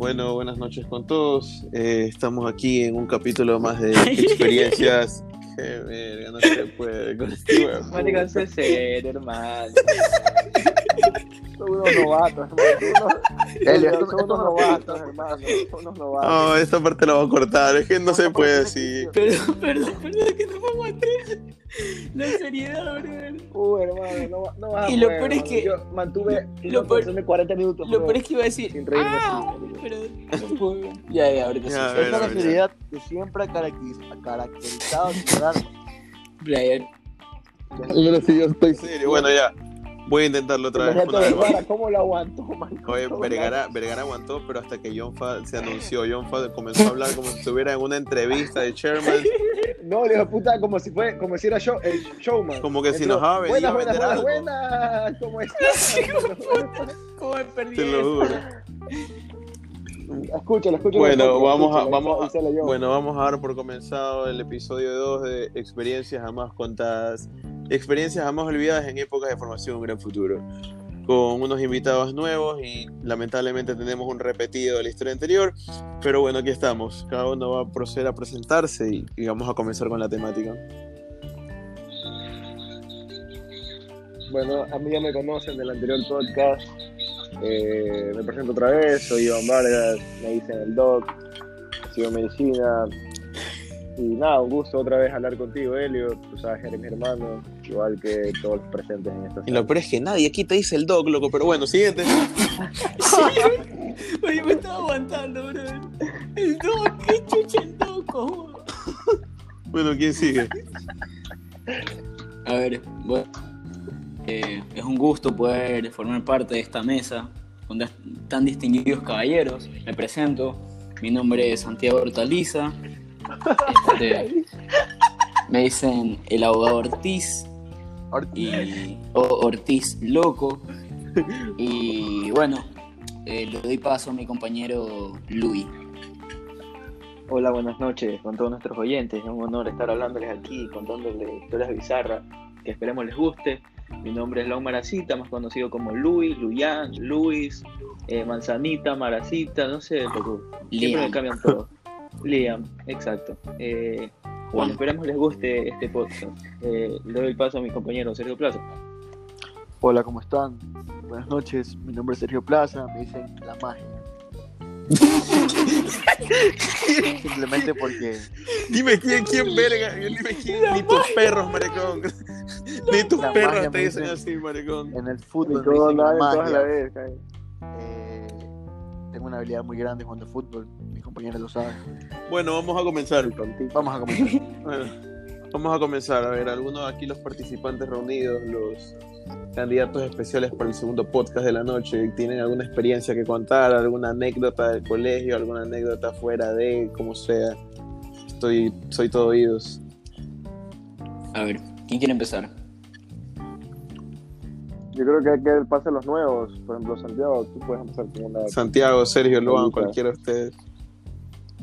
Bueno, buenas noches con todos. Eh, estamos aquí en un capítulo más de experiencias. Qué verga, no se puede con este huevo. Marica, hermano. Son unos novatos, hermano. Elio, Son esto- unos novatos, hermano. Son unos novatos. No, esta parte la voy a cortar, es que no se puede así. Perdón, perdón, perdón, que no me aguanté. La seriedad, brother. Uh, hermano, no, no vas a Y lo poder, peor es que- Yo mantuve lo peor- 40 minutos. Lo peor es que iba a decir. Sin reírme "Ah", pero no. Ya, ya, ahorita Ya, sí. ver, es la seriedad que siempre ha caracteriz- ha caracterizado a. Brian. Pero si yo estoy serio, bueno, ya. Voy a intentarlo otra vez. Una ¿Cómo lo aguantó, marico? Oye, ¿Cómo Vergara, Vergara aguantó, pero hasta que John Fa se anunció, John Fa comenzó a hablar como si estuviera en una entrevista de Chairman, No, le dijo puta como si fue, como si era show, el showman. como que si nos va a venir a Buenas, buenas, buenas, buenas. ¿Cómo estás? ¿Cómo me perdí Te lo eso? juro. Escúchalo, escúchalo. Bueno, vamos a, vamos a, bueno, vamos a dar por comenzado el episodio 2 de Experiencias jamás contadas. Experiencias jamás olvidadas en épocas de formación un gran futuro. Con unos invitados nuevos y lamentablemente tenemos un repetido de la historia anterior. Pero bueno, aquí estamos. Cada uno va a proceder a presentarse y, y vamos a comenzar con la temática. Bueno, a mí ya me conocen del anterior podcast. Eh, me presento otra vez, soy Iván Vargas, me dicen el doc, sigo medicina. Y nada, un gusto otra vez hablar contigo, Elio. Tú sabes que eres mi hermano, igual que todos los presentes en esta Y lo peor es que nadie aquí te dice el dog, loco. Pero bueno, siguiente. Oye, me estaba aguantando, brother. El doc, qué chucha el doco. Bueno, ¿quién sigue? A ver, bueno, eh, es un gusto poder formar parte de esta mesa con tan distinguidos caballeros. Me presento, mi nombre es Santiago Hortaliza. Este, me dicen el abogado Ortiz y Ortiz Loco. Y bueno, eh, le doy paso a mi compañero Luis. Hola, buenas noches con todos nuestros oyentes. Es un honor estar hablándoles aquí, contándoles historias bizarras que esperemos les guste. Mi nombre es Lau Maracita, más conocido como Luis, Luyan, Luis, eh, Manzanita, Maracita, no sé, loco. Siempre me cambian todo. Liam, exacto. Eh, bueno, Juan. esperemos les guste este podcast. Eh, le doy paso a mi compañero Sergio Plaza. Hola, ¿cómo están? Buenas noches, mi nombre es Sergio Plaza, me dicen la magia. Simplemente porque Dime quién, quién verga. Dime quién. Ni tus perros, maricón. Ni tus La perros magia te dicen dice- así, maricón. en el fútbol me nadie, todas a magia. la vez. Eh, tengo una habilidad muy grande jugando fútbol, mis compañeros lo saben. Bueno, vamos a comenzar. Vamos a comenzar. Bueno, vamos a comenzar. A ver, algunos de aquí, los participantes reunidos, los candidatos especiales para el segundo podcast de la noche, ¿tienen alguna experiencia que contar? ¿Alguna anécdota del colegio? ¿Alguna anécdota fuera de, como sea? Estoy, soy todo oídos. A ver, ¿quién quiere empezar? Yo creo que hay que pasar los nuevos. Por ejemplo, Santiago, tú puedes empezar con una. Santiago, Sergio, Luan, cualquiera de ustedes.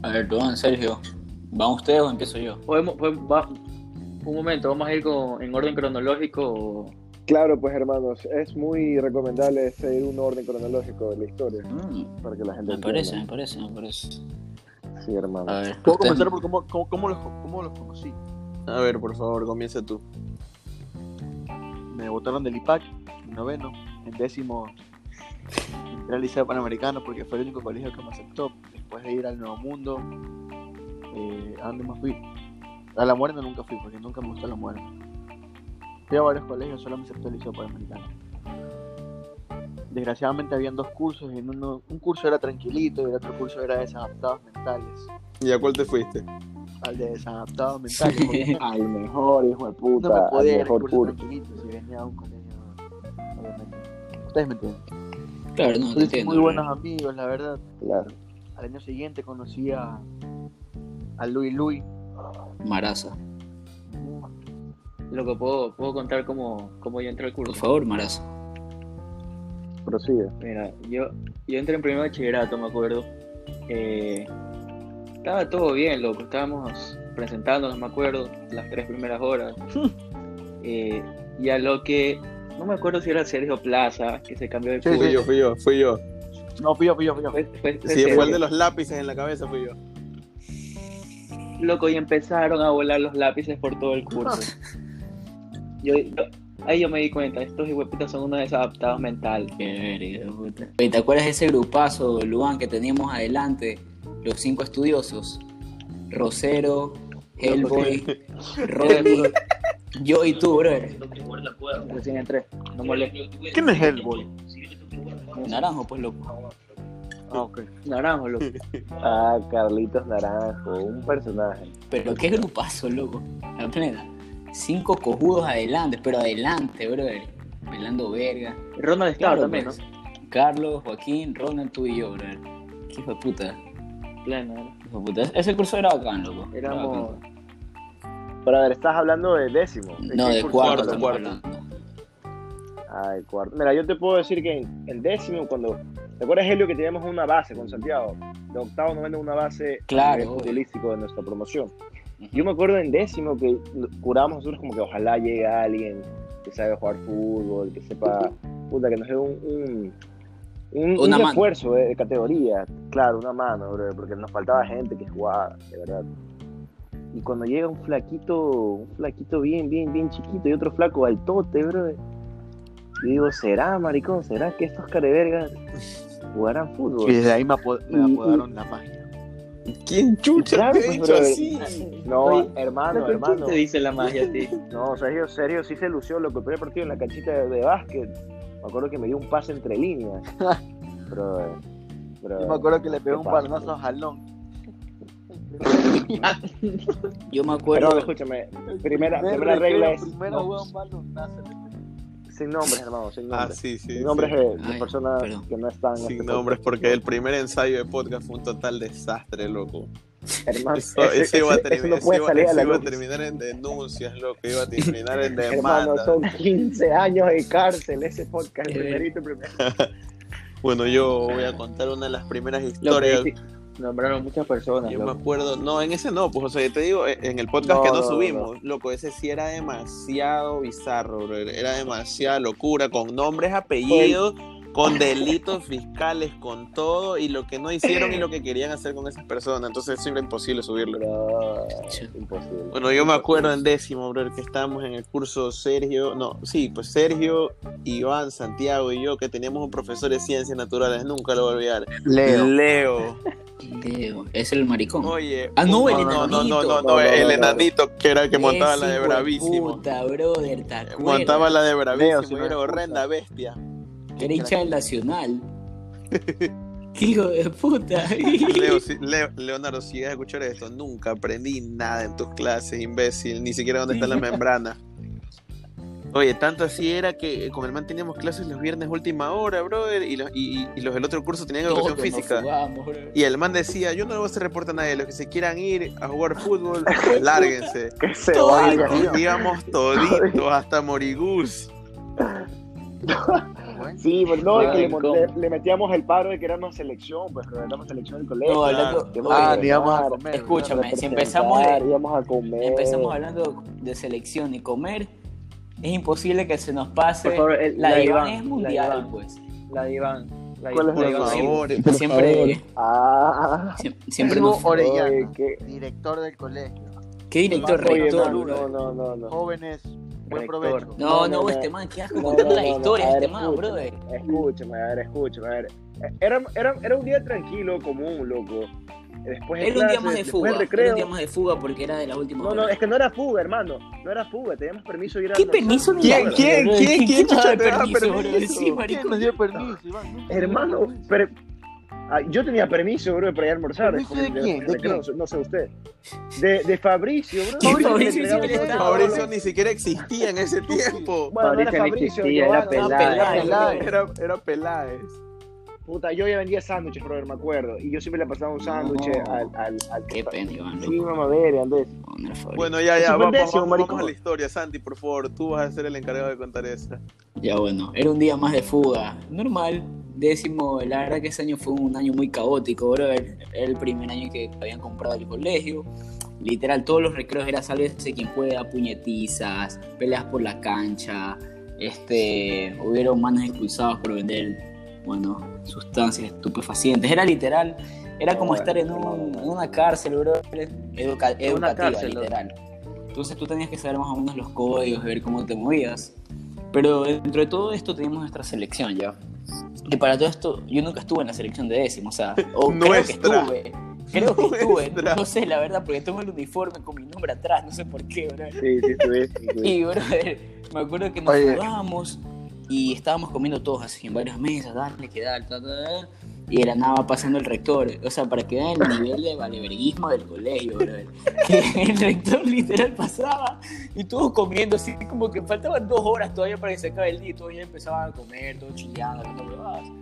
A ver, perdón, Sergio. ¿Van ustedes o empiezo yo? Podemos, podemos- va- un momento, vamos a ir con, en orden cronológico. Claro, pues hermanos, es muy recomendable seguir un orden cronológico de la historia Mm, para que la gente me parece, me parece, me parece. Sí, hermano. A ver, Puedo comenzar por cómo, cómo, cómo los, cómo los conocí. A ver, por favor, comienza tú. Me botaron del IPAC, en noveno, en décimo entré al Liceo Panamericano porque fue el único colegio que me aceptó. Después de ir al Nuevo Mundo, eh, ¿a dónde más fui? A La Muerte nunca fui porque nunca me gustó La Muerte. Fui a varios colegios, solo me aceptó el Liceo Panamericano. Desgraciadamente habían dos cursos, y en uno, un curso era tranquilito y el otro curso era de desadaptados mentales. ¿Y a cuál te fuiste? Al de desadaptados mentales, Al mejor, hijo de no puta. me al podía ir al mejor curso curso. tranquilito si venía a un colegio, obviamente. Ustedes me entienden. Claro, no, te entiendo. muy buenos amigos, la verdad. Claro. Al año siguiente conocí a, a Louis Louis. Maraza. Loco, ¿puedo, puedo contar cómo, cómo yo entré al curso? Por favor, Maraza. Prosigue. Mira, yo, yo entré en primer bachillerato, me acuerdo. Eh, estaba todo bien, loco. Estábamos presentándonos, me acuerdo, las tres primeras horas. Eh, y a lo que, no me acuerdo si era Sergio Plaza, que se cambió de Sí, curso. Fui yo, fui yo, fui yo. No, fui yo, fui yo, fui yo. Fue- fue- fue Sí, fue el de los lápices en la cabeza, fui yo. Loco, y empezaron a volar los lápices por todo el curso. Yo, yo- ahí yo me di cuenta, estos hijueputas son unos desadaptados mentales. Qué puta. ¿Te acuerdas de ese grupazo, Luan, que teníamos adelante? Los cinco estudiosos. Rosero, Hellboy, Rodney, yo y tú, brother. Recién entré, no molestes. ¿Quién es Hellboy? Naranjo, pues loco. Ah, ok. Naranjo, loco. Ah, Carlitos Naranjo, un personaje. Pero qué grupazo, loco. La plena. Cinco cojudos adelante, pero adelante, brother. Pelando verga. Ronald estaba Claro, también, pues. Carlos, Joaquín, Ronald, tú y yo, brother. Qué hijo de puta. ¿no? Pleno, ¿no? Hijo de puta. Ese curso era bacán, loco. Éramos. Pero a ver, estás hablando de décimo. No, de cuarto, Cuarto, hablando. Ah, cuarto. Mira, yo te puedo decir que en, en décimo, cuando. ¿Te acuerdas, Helio, que teníamos una base con Santiago? De octavo, noveno, una base Claro, futbolístico de nuestra promoción. Yo me acuerdo en décimo que curábamos nosotros como que ojalá llegue alguien que sabe jugar fútbol, que sepa, puta, que nos dé un, un, un, Una refuerzo de, de categoría. Claro, una mano, bro, porque nos faltaba gente que jugara, de verdad. Y cuando llega un flaquito, un flaquito bien, bien, bien chiquito y otro flaco altote, bro. Yo digo, ¿será, maricón? ¿Será que estos carevergas jugarán fútbol? Y desde ahí me, apo- me Y- apodaron la magia. ¿Quién chucha Claro, te ha pues, dicho así? No, Oye, hermano, ¿Quién hermano. te dice la magia a ti? No, Sergio, Sergio sí se lució loco. El primer partido en la canchita de, de básquet. Me acuerdo que me dio un pase entre líneas. Pero, pero Yo me acuerdo que le pegó ¿qué un pasa? balonazo a Jalón. Yo me Pero acuerdo. escúchame, primera, Primer primera regla es Primera no, un balonazo. Sin nombres, hermano, sin Ah, nombres. sí, sí. sin sí. nombres de, de Ay, personas perdón. que no están Sin este nombres, podcast. porque el primer ensayo de podcast fue un total desastre, loco. Hermano, Eso, ese- iba a, terminar, eso no eso puede iba- salir eso iba a terminar en denuncias, loco. Iba a terminar en Hermano, demandas. son 15 años de cárcel ese podcast, el Eh. primerito, primero. Bueno, yo voy a contar una de las primeras Lo historias. que sí, nombraron muchas personas. Yo me acuerdo, no, en ese no, pues, o sea, yo te digo, en el podcast No, que no, no, subimos, loco, ese sí era demasiado bizarro, bro, era demasiada locura, con nombres, apellidos, con delitos fiscales, con todo, y lo que no hicieron y lo que querían hacer con esas personas, entonces eso era imposible subirlo. Imposible. Bueno, yo me acuerdo en décimo, bro, que estábamos en el curso Sergio, no, sí, pues Sergio, Iván, Santiago y yo, que teníamos un profesor de ciencias naturales, nunca lo voy a olvidar. Leo. Leo. Leo, Es el maricón. Oye, Ah, no, el no, no, no, enanito. no, no, No, no, el enanito que era el que montaba la de bravísimo. Puta, brother, ¿te acuerdas? Montaba la de Leo, bravísimo si y no era horrenda bestia. Era hincha del Nacional. Hijo de puta. Leo, si- Leo- Leonardo, si llegas a escuchar esto, nunca aprendí nada en tus clases, imbécil, ni siquiera dónde está la membrana. Oye, tanto así era que con el man teníamos clases los viernes última hora, brother, y los, y, y- y los del otro curso tenían educación Todos física. Y el man decía, yo no le voy a hacer reporte a nadie, los que se quieran ir a jugar fútbol, lárguense. Que se Todo vaya. Y nos íbamos toditos hasta Morigús. Sí, pero no, y que le, le- le metíamos el paro de que éramos selección, pues que éramos selección del colegio. No, hablando- que íbamos Ah, íbamos a comer. Escúchame, si empezamos a comer. Empezamos hablando de selección y comer. Es imposible que se nos pase. Por favor, el- la la de Iván Iván, es la mundial, de Iván. pues. La de Iván. La ¿Cuál es la la favor. Siempre, Ah, siempre, siempre Diego nos. Orellana, qué- director del colegio. ¿Qué director rector? no, no, no, no. Jóvenes, buen Rector. provecho. No, No, no, no, este man, qué asco No, contando no, la no, no. historia A de ver, este man, brother. Escúchame, a ver, escúchame, a ver. Era, era, era un día tranquilo, común, loco. Después de Era un día más de fuga. Era un día más de fuga porque era de las últimas No, no, horas. es que no era fuga, hermano. No era fuga, teníamos permiso de ir a ¿Qué permiso ni ¿Quién, la- quién, brother? quién, quién nos da chucha te da permiso, permiso? brother? Sí, ¿Quién marico. nos dio permiso, Iván? Nunca Hermano, nos dio permiso. pero ah, yo tenía permiso, bro, para ir a almorzar. ¿Permiso después de del- quién? ¿De recreo, quién? No sé usted. De, de Fabricio, bro. ¿Qué Fabricio Fabricio. Fabricio ni siquiera existía en ese tiempo. Bueno, no era Fabricio Fabricio, existía, era Peláez. Era, era Peláez. Puta, yo ya vendía sándwiches, brother, me acuerdo. Y yo siempre le pasaba un sándwich No. al, al, al Qué pena, Iván. Sí, ver, Andrés. Fabricio. Bueno, ya, ya, vamos, décimo, vamos, vamos a la historia. Santi, por favor, tú vas a ser el encargado de contar esa. Ya bueno, era un día más de fuga. Normal. Décimo, la verdad que ese año fue un año muy caótico, bro. Era el primer año que habían comprado el colegio. Literal, todos los recreos era sálvese quien pueda, puñetizas, peleas por la cancha. Este, hubieron manos expulsados por vender bueno, sustancias estupefacientes. Era literal, era como estar en, un- en una cárcel, bro. Educa- educativa, cárcel, literal. Entonces tú tenías que saber más o menos los códigos, ver cómo te movías. Pero dentro de todo esto teníamos nuestra selección ya. Y para todo esto, yo nunca estuve en la selección de décimo, o sea, o creo que estuve. Creo que estuve, no sé la verdad, porque tengo el uniforme con mi nombre atrás, no sé por qué, bro. Sí, sí, estuviste. estuviste. Y, brother, me acuerdo que nos jugábamos y estábamos comiendo todos así en varias mesas, dale, que dale, ta, ta, ta, y de la nada va pasando el rector. O sea, para que vean el nivel de valeverguismo del colegio, brother. Que el rector literal pasaba y todos comiendo, así como que faltaban dos horas todavía para que se acabe el día y todos ya empezaban a comer, todos chileando, hablando.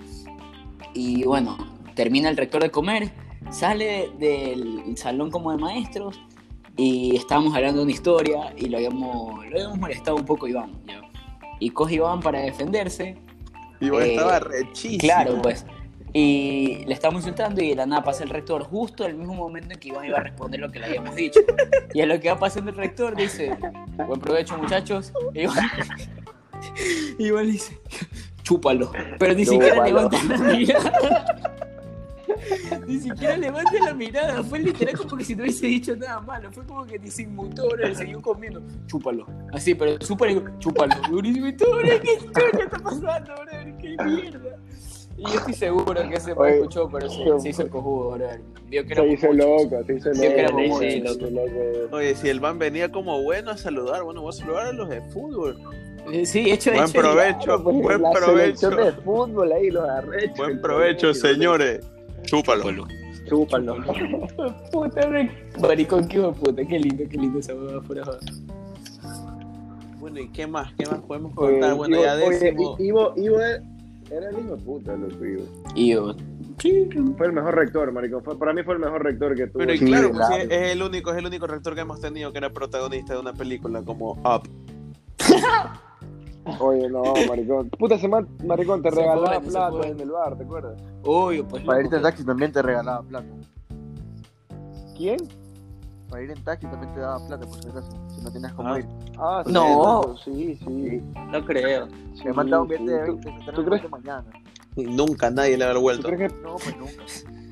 Y bueno, termina el rector de comer, sale del salón como de maestros y estábamos hablando de una historia y lo habíamos, lo habíamos molestado un poco Iván. ¿ya? Y coge Iván para defenderse. Bueno, Eh, estaba rechísimo. Claro, pues. Y le estábamos insultando y de la nada pasa el rector justo en el mismo momento en que Iván iba a responder lo que le habíamos dicho. Y a lo que va pasando el rector dice, buen provecho muchachos. Y Iván, Iván dice, chúpalo. Pero ni siquiera levanta la mirada. Ni siquiera levanta la mirada. Fue literal como que si no hubiese dicho nada malo. Fue como que ni se inmutó, bro, le siguió comiendo. Chúpalo. Así, pero súper chúpalo. Durísimo. Y todo, bro, ¿qué está pasando, bro? ¡Qué mierda! Y yo estoy seguro que ese Oye, escuchó, pero se, se hizo el cojudo, bro. Vio que Se hizo loco, se hizo loco. se hizo loco. Oye, si el van venía como bueno a saludar, bueno, voy a saludar a los de fútbol. Eh, Sí, hecho, Buen hecho. provecho, Pues, buen la provecho. de fútbol ahí, los arrechos. Buen provecho, señores. Chúpalo. Chúpalo. Puta, bro. Maricón, qué hijo de puta. Qué lindo, qué lindo esa huevada fuera. Bueno, ¿y qué más? ¿Qué más podemos Oye, contar? Bueno, Ivo- ya oye, décimo. Ivo era era el hijo de puta, loco, Ivo. Y yo, Fue el mejor rector, maricón. Fue- para mí fue el mejor rector que tuvo. Pero y claro, pues, es el único, es el único rector que hemos tenido que era protagonista de una película como Up. Oye, no, maricón. Puta, ese man, maricón, te Se regalaba plata en el bar, ¿te acuerdas? obvio, pues. Para irte que- taxi también te regalaba plata. ¿Quién? Para ir en taxi también te daba plata, por si acaso. Si no tenías como Ah. ir. Ah, sí, No. Sí, sí. No creo. Me mandaba un billete de sí. 20, se te ¿tú lo crees? mañana. Nunca nadie le ha ¿Tú vuelto. crees que No, pues nunca.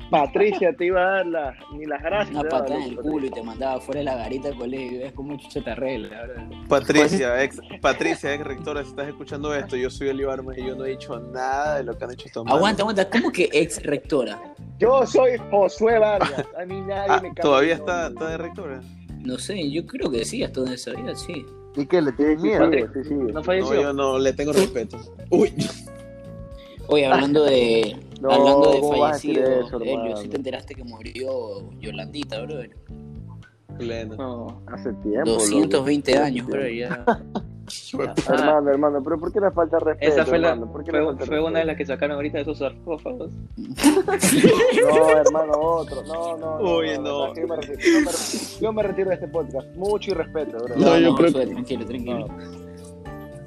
Patricia te iba a dar la, ni las gracias? Una patada en el culo y te mandaba fuera de la garita del colegio. y ves como chucha te arregla, la verdad. Patricia, ex, Patricia, ex rectora, si estás escuchando esto, yo soy Armas y yo no he dicho nada de lo que han hecho estos. Aguanta, aguanta. ¿Cómo que ex rectora? Yo soy Josué Vargas. A mí nadie Ah, me cambia ¿Todavía está, está de rectora? No sé, yo creo que sí, hasta donde sabía, sí. ¿Y qué? ¿Le tienes miedo? sí, sí, sí. ¿No No, falleció? yo no le tengo respeto. Uy, Oye, hablando de, No, hablando de ¿cómo vas a decir fallecido, eso, Helio, hermano? ¿sí te enteraste que murió Yolandita, bro? pleno. No, Hace tiempo. 220 loco. años, bro, ya. Hermano, hermano, pero ¿por qué le falta respeto? Esa fue, la, fue, falta fue una de las que sacaron ahorita de esos sarcófagos. No, hermano, otro. No, no. no Oye, no. Yo me, retiro, yo, me, yo me retiro de este podcast. Mucho y respeto, bro. No, yo creo que- Tranquilo, tranquilo.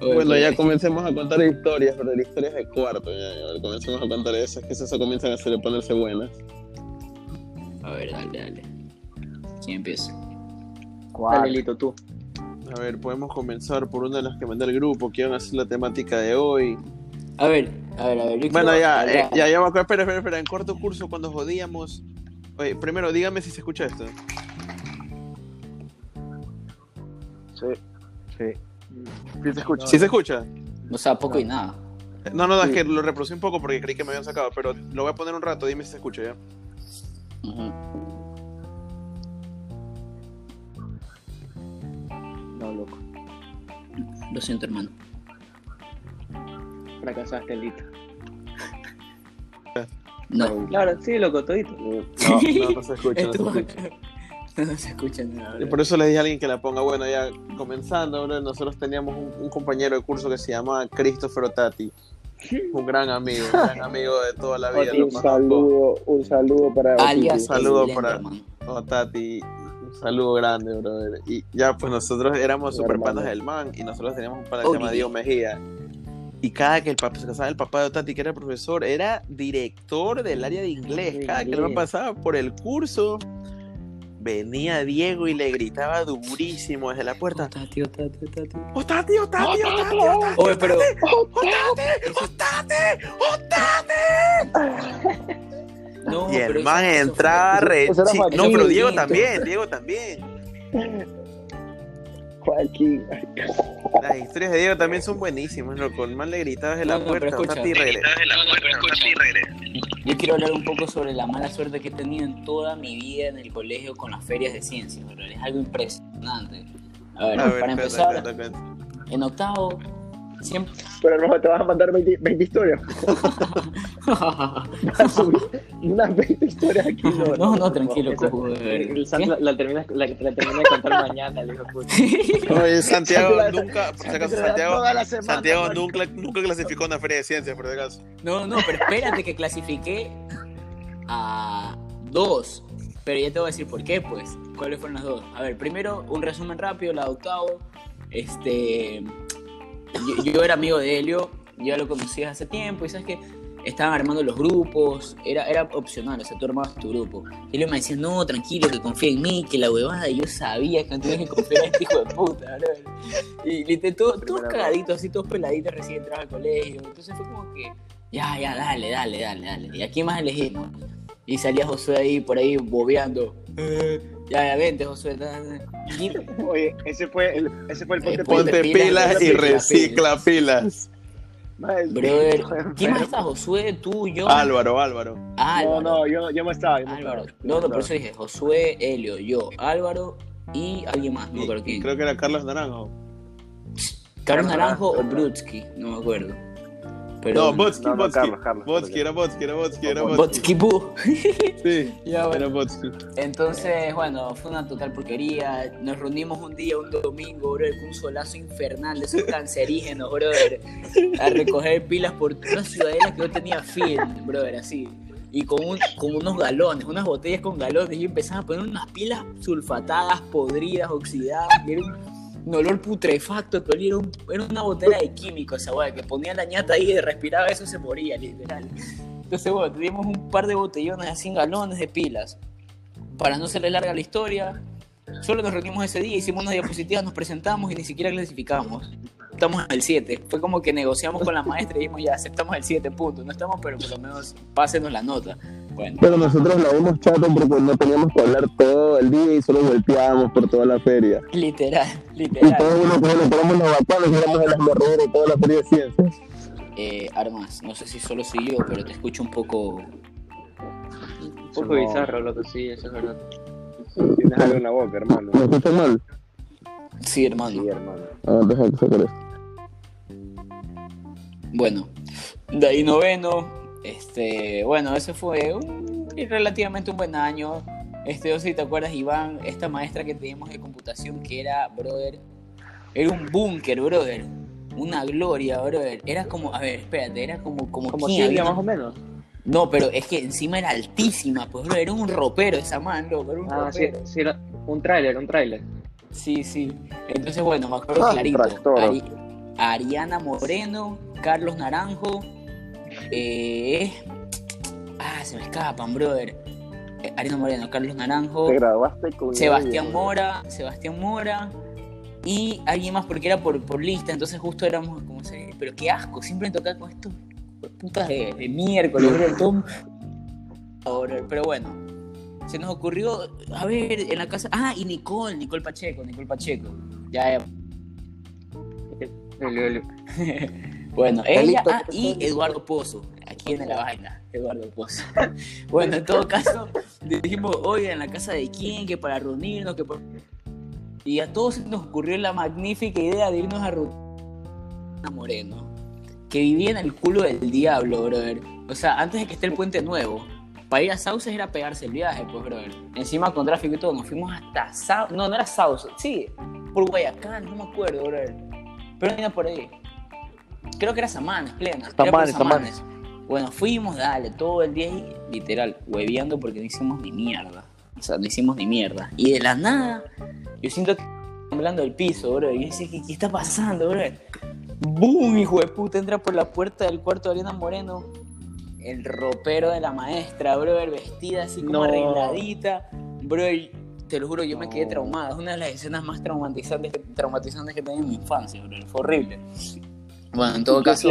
Bueno, ya comencemos a contar historias, pero de historias de cuarto. Ya, ya, comencemos a contar esas, que esas comienzan a hacer ponerse buenas. A ver, dale, dale. ¿Quién empieza? Dale, Lito, tú. A ver, podemos comenzar por una de las que mandé al grupo, que iban a hacer la temática de hoy. A ver, a ver, a ver. Bueno, quiero ya, eh, ya, ya me acuerdo. Espera, espera, espera. En corto curso, cuando jodíamos. Oye, primero, dígame si se escucha esto. Sí. Sí. Sí se escucha. ¿Sí se escucha? O sea, poco y nada. No, no, no, es que lo reproducí un poco porque creí que me habían sacado, pero lo voy a poner un rato, dime si se escucha ya. No, loco. Lo siento, hermano. Fracasaste, Lito. No. Claro, sí, loco, todito. No, no, no se escucha, no se escucha. No se escucha nada. Y por eso le dije a alguien que la ponga. Bueno, ya comenzando, bro, nosotros teníamos un, un compañero de curso que se llamaba Christopher Otati. Un gran amigo, un gran amigo de toda la vida. Un saludo, un saludo para Alias Otiti. Saludo para- Otati, un saludo grande, brother. Y ya, pues nosotros éramos super panas del man y nosotros teníamos un pana que se llama. Diego Mejía. Y cada que el papá se casaba, el papá de Otati, que era profesor, era director del área de inglés. Cada que el Inglés. pasaba por el curso, venía Diego y le gritaba durísimo desde la puerta. Oh, otati, otati, oh, otati. Oh, otati, otati, otati, otati. Oye, pero... Otati, otati, otati. No, y el man entraba re... No, pero Diego también, Diego también. Joaquín. Las historias de Diego también son buenísimas, loco. El man le gritaba de la No, no, pero puerta. Yo quiero hablar un poco sobre la mala suerte que he tenido en toda mi vida en el colegio con las ferias de ciencias, bro. Es algo impresionante. A ver, A ver, para cuenta, empezar, cuenta, cuenta. en octavo, siempre... Pero no, te vas a mandar 20, 20 historias. Vas a subir unas 20 historias aquí. No, no, tranquilo, de ver. el Santi la, la terminas la, la terminé de contar mañana, le dijo puta. Oye, Santiago nunca, por si acaso, Santiago, semana, Santiago nunca, nunca clasificó una feria de ciencias, por si acaso. No, no, pero espérate que clasifiqué a dos. Pero ya te voy a decir por qué, pues. ¿Cuáles fueron las dos? A ver, primero, un resumen rápido, la de octavo. Este. Yo, yo era amigo de Helio, ya lo conocías hace tiempo, y sabes que estaban armando los grupos, era, era opcional, o sea, tú armabas tu grupo. Y Helio me decía, no, tranquilo, que confía en mí, que la huevada, y yo sabía que no tenía que confiar en este hijo de puta, bro. Y literal, todos, todos Primera cagaditos, así, todos peladitos recién entrados al colegio. Entonces fue como que, ya, ya, dale, dale, dale, dale. ¿Y a quién más elegimos? Y salía Josué ahí, por ahí, bobeando. Ya, ya, vente, Josué. Oye, ese fue el, ese fue el ponte pilas, pilas y pilas, recicla pilas. Madre, Brother. ¿quién más está? Josué, tú, yo. Álvaro, Álvaro. Álvaro. No, no, yo, yo no estaba. Yo Álvaro. estaba. No, no, por eso dije Josué, Helio, yo, Álvaro y alguien más, no me acuerdo Y, quién. creo que era Carlos Naranjo. Carlos Naranjo o. Brutsky, no me acuerdo. Pero No, Botsky, no, no, Botsky. Carlos, Carlos. Botsky, era Botsky, era Botsky, era Botsky. Botsky. Sí, Ya, bueno. era Botsky. Entonces, bueno, fue una total porquería. Nos reunimos un día, un domingo, bro, con un solazo infernal de esos cancerígenos, brother, a recoger pilas por una ciudadela que no tenía fin, brother, así. Y con, un- con unos galones, unas botellas con galones, y empezaban a poner unas pilas sulfatadas, podridas, oxidadas, y era un, un olor putrefacto, que olía, era, un- era una botella de químico esa weá, que ponía la ñata ahí y respiraba eso se moría, literal. Entonces, bueno, teníamos un par de botellones así, galones de pilas para no serle larga la historia, solo nos reunimos ese día, hicimos unas diapositivas, nos presentamos y ni siquiera clasificamos. Estamos en el 7. Fue como que negociamos con la maestra y dijimos, ya aceptamos el 7 puntos. No estamos, pero por lo menos pásenos la nota. Bueno, Pero nosotros la vimos chato porque no teníamos que hablar todo el día y solo golpeábamos por toda la feria. literal, Y literal. todos uno que nos ponemos los bacanos y éramos de las morreras y toda la feria de ciencias. Eh, Armas, no sé si solo soy yo, pero te escucho un poco... Un poco bizarro, loco, sí, eso es verdad. Tienes algo en la boca, hermano. ¿Me escuchan mal? Sí, hermano. Sí, hermano. Ah, deja que esto. Bueno, de ahí noveno, este, bueno, ese fue un, relativamente un buen año. Este, no sé si te acuerdas, Iván, esta maestra que teníamos de computación que era, brother, era un búnker, brother. Una gloria, brother. Era como, a ver, espérate, era como, como, Como Había- más o menos. No, pero es que encima era altísima, pues, brother, era un ropero esa man, loco, era un Ah, sí, ropero. sí, era un tráiler, un tráiler. Sí, sí. Entonces, bueno, me acuerdo Ah, clarito. Ari- Ariana Moreno, Carlos Naranjo, eh, ah, se me escapan, brother. Eh, Ariana Moreno, Carlos Naranjo, Te graduaste con. Sebastián ella, Mora, Sebastián Mora y alguien más porque era por, por lista, entonces justo éramos como se- pero qué asco, siempre tocar con estos putas de, de miércoles, todo pero bueno. Se nos ocurrió, a ver, en la casa. Ah, y Nicole, Nicole Pacheco, Nicole Pacheco. Ya, ya. Bueno, ella ah, y Eduardo Pozo, aquí en la vaina, Eduardo Pozo. Bueno, en todo caso, dijimos, oye, en la casa de quién, que para reunirnos, que por... Y a todos nos ocurrió la magnífica idea de irnos a reunir a Moreno, que vivía en el culo del diablo, brother. O sea, antes de que esté el puente nuevo, para ir a Sauces era pegarse el viaje, pues, brother. Encima con tráfico y todo, nos fuimos hasta Sauces, no, no era Sauces, sí, por Guayacán, no me acuerdo, brother. Pero no era por ahí. Creo que era Samanes, plena. Samanes, Samanes. Bueno, fuimos, dale, todo el día ahí, literal, hueveando porque no hicimos ni mierda. O sea, no hicimos ni mierda. Y de la nada, yo siento que temblando el piso, bro. Y yo decía, ¿qué, qué está pasando, bro? ¡Boom! Hijo de puta, entra por la puerta del cuarto de Ariana Moreno. El ropero de la maestra, bro, vestida así como No. arregladita. Bro, te lo juro, yo me quedé No. traumada. Es una de las escenas más traumatizantes, traumatizantes que tenía en mi infancia, bro. Fue horrible. Bueno, en todo ¿Qué caso,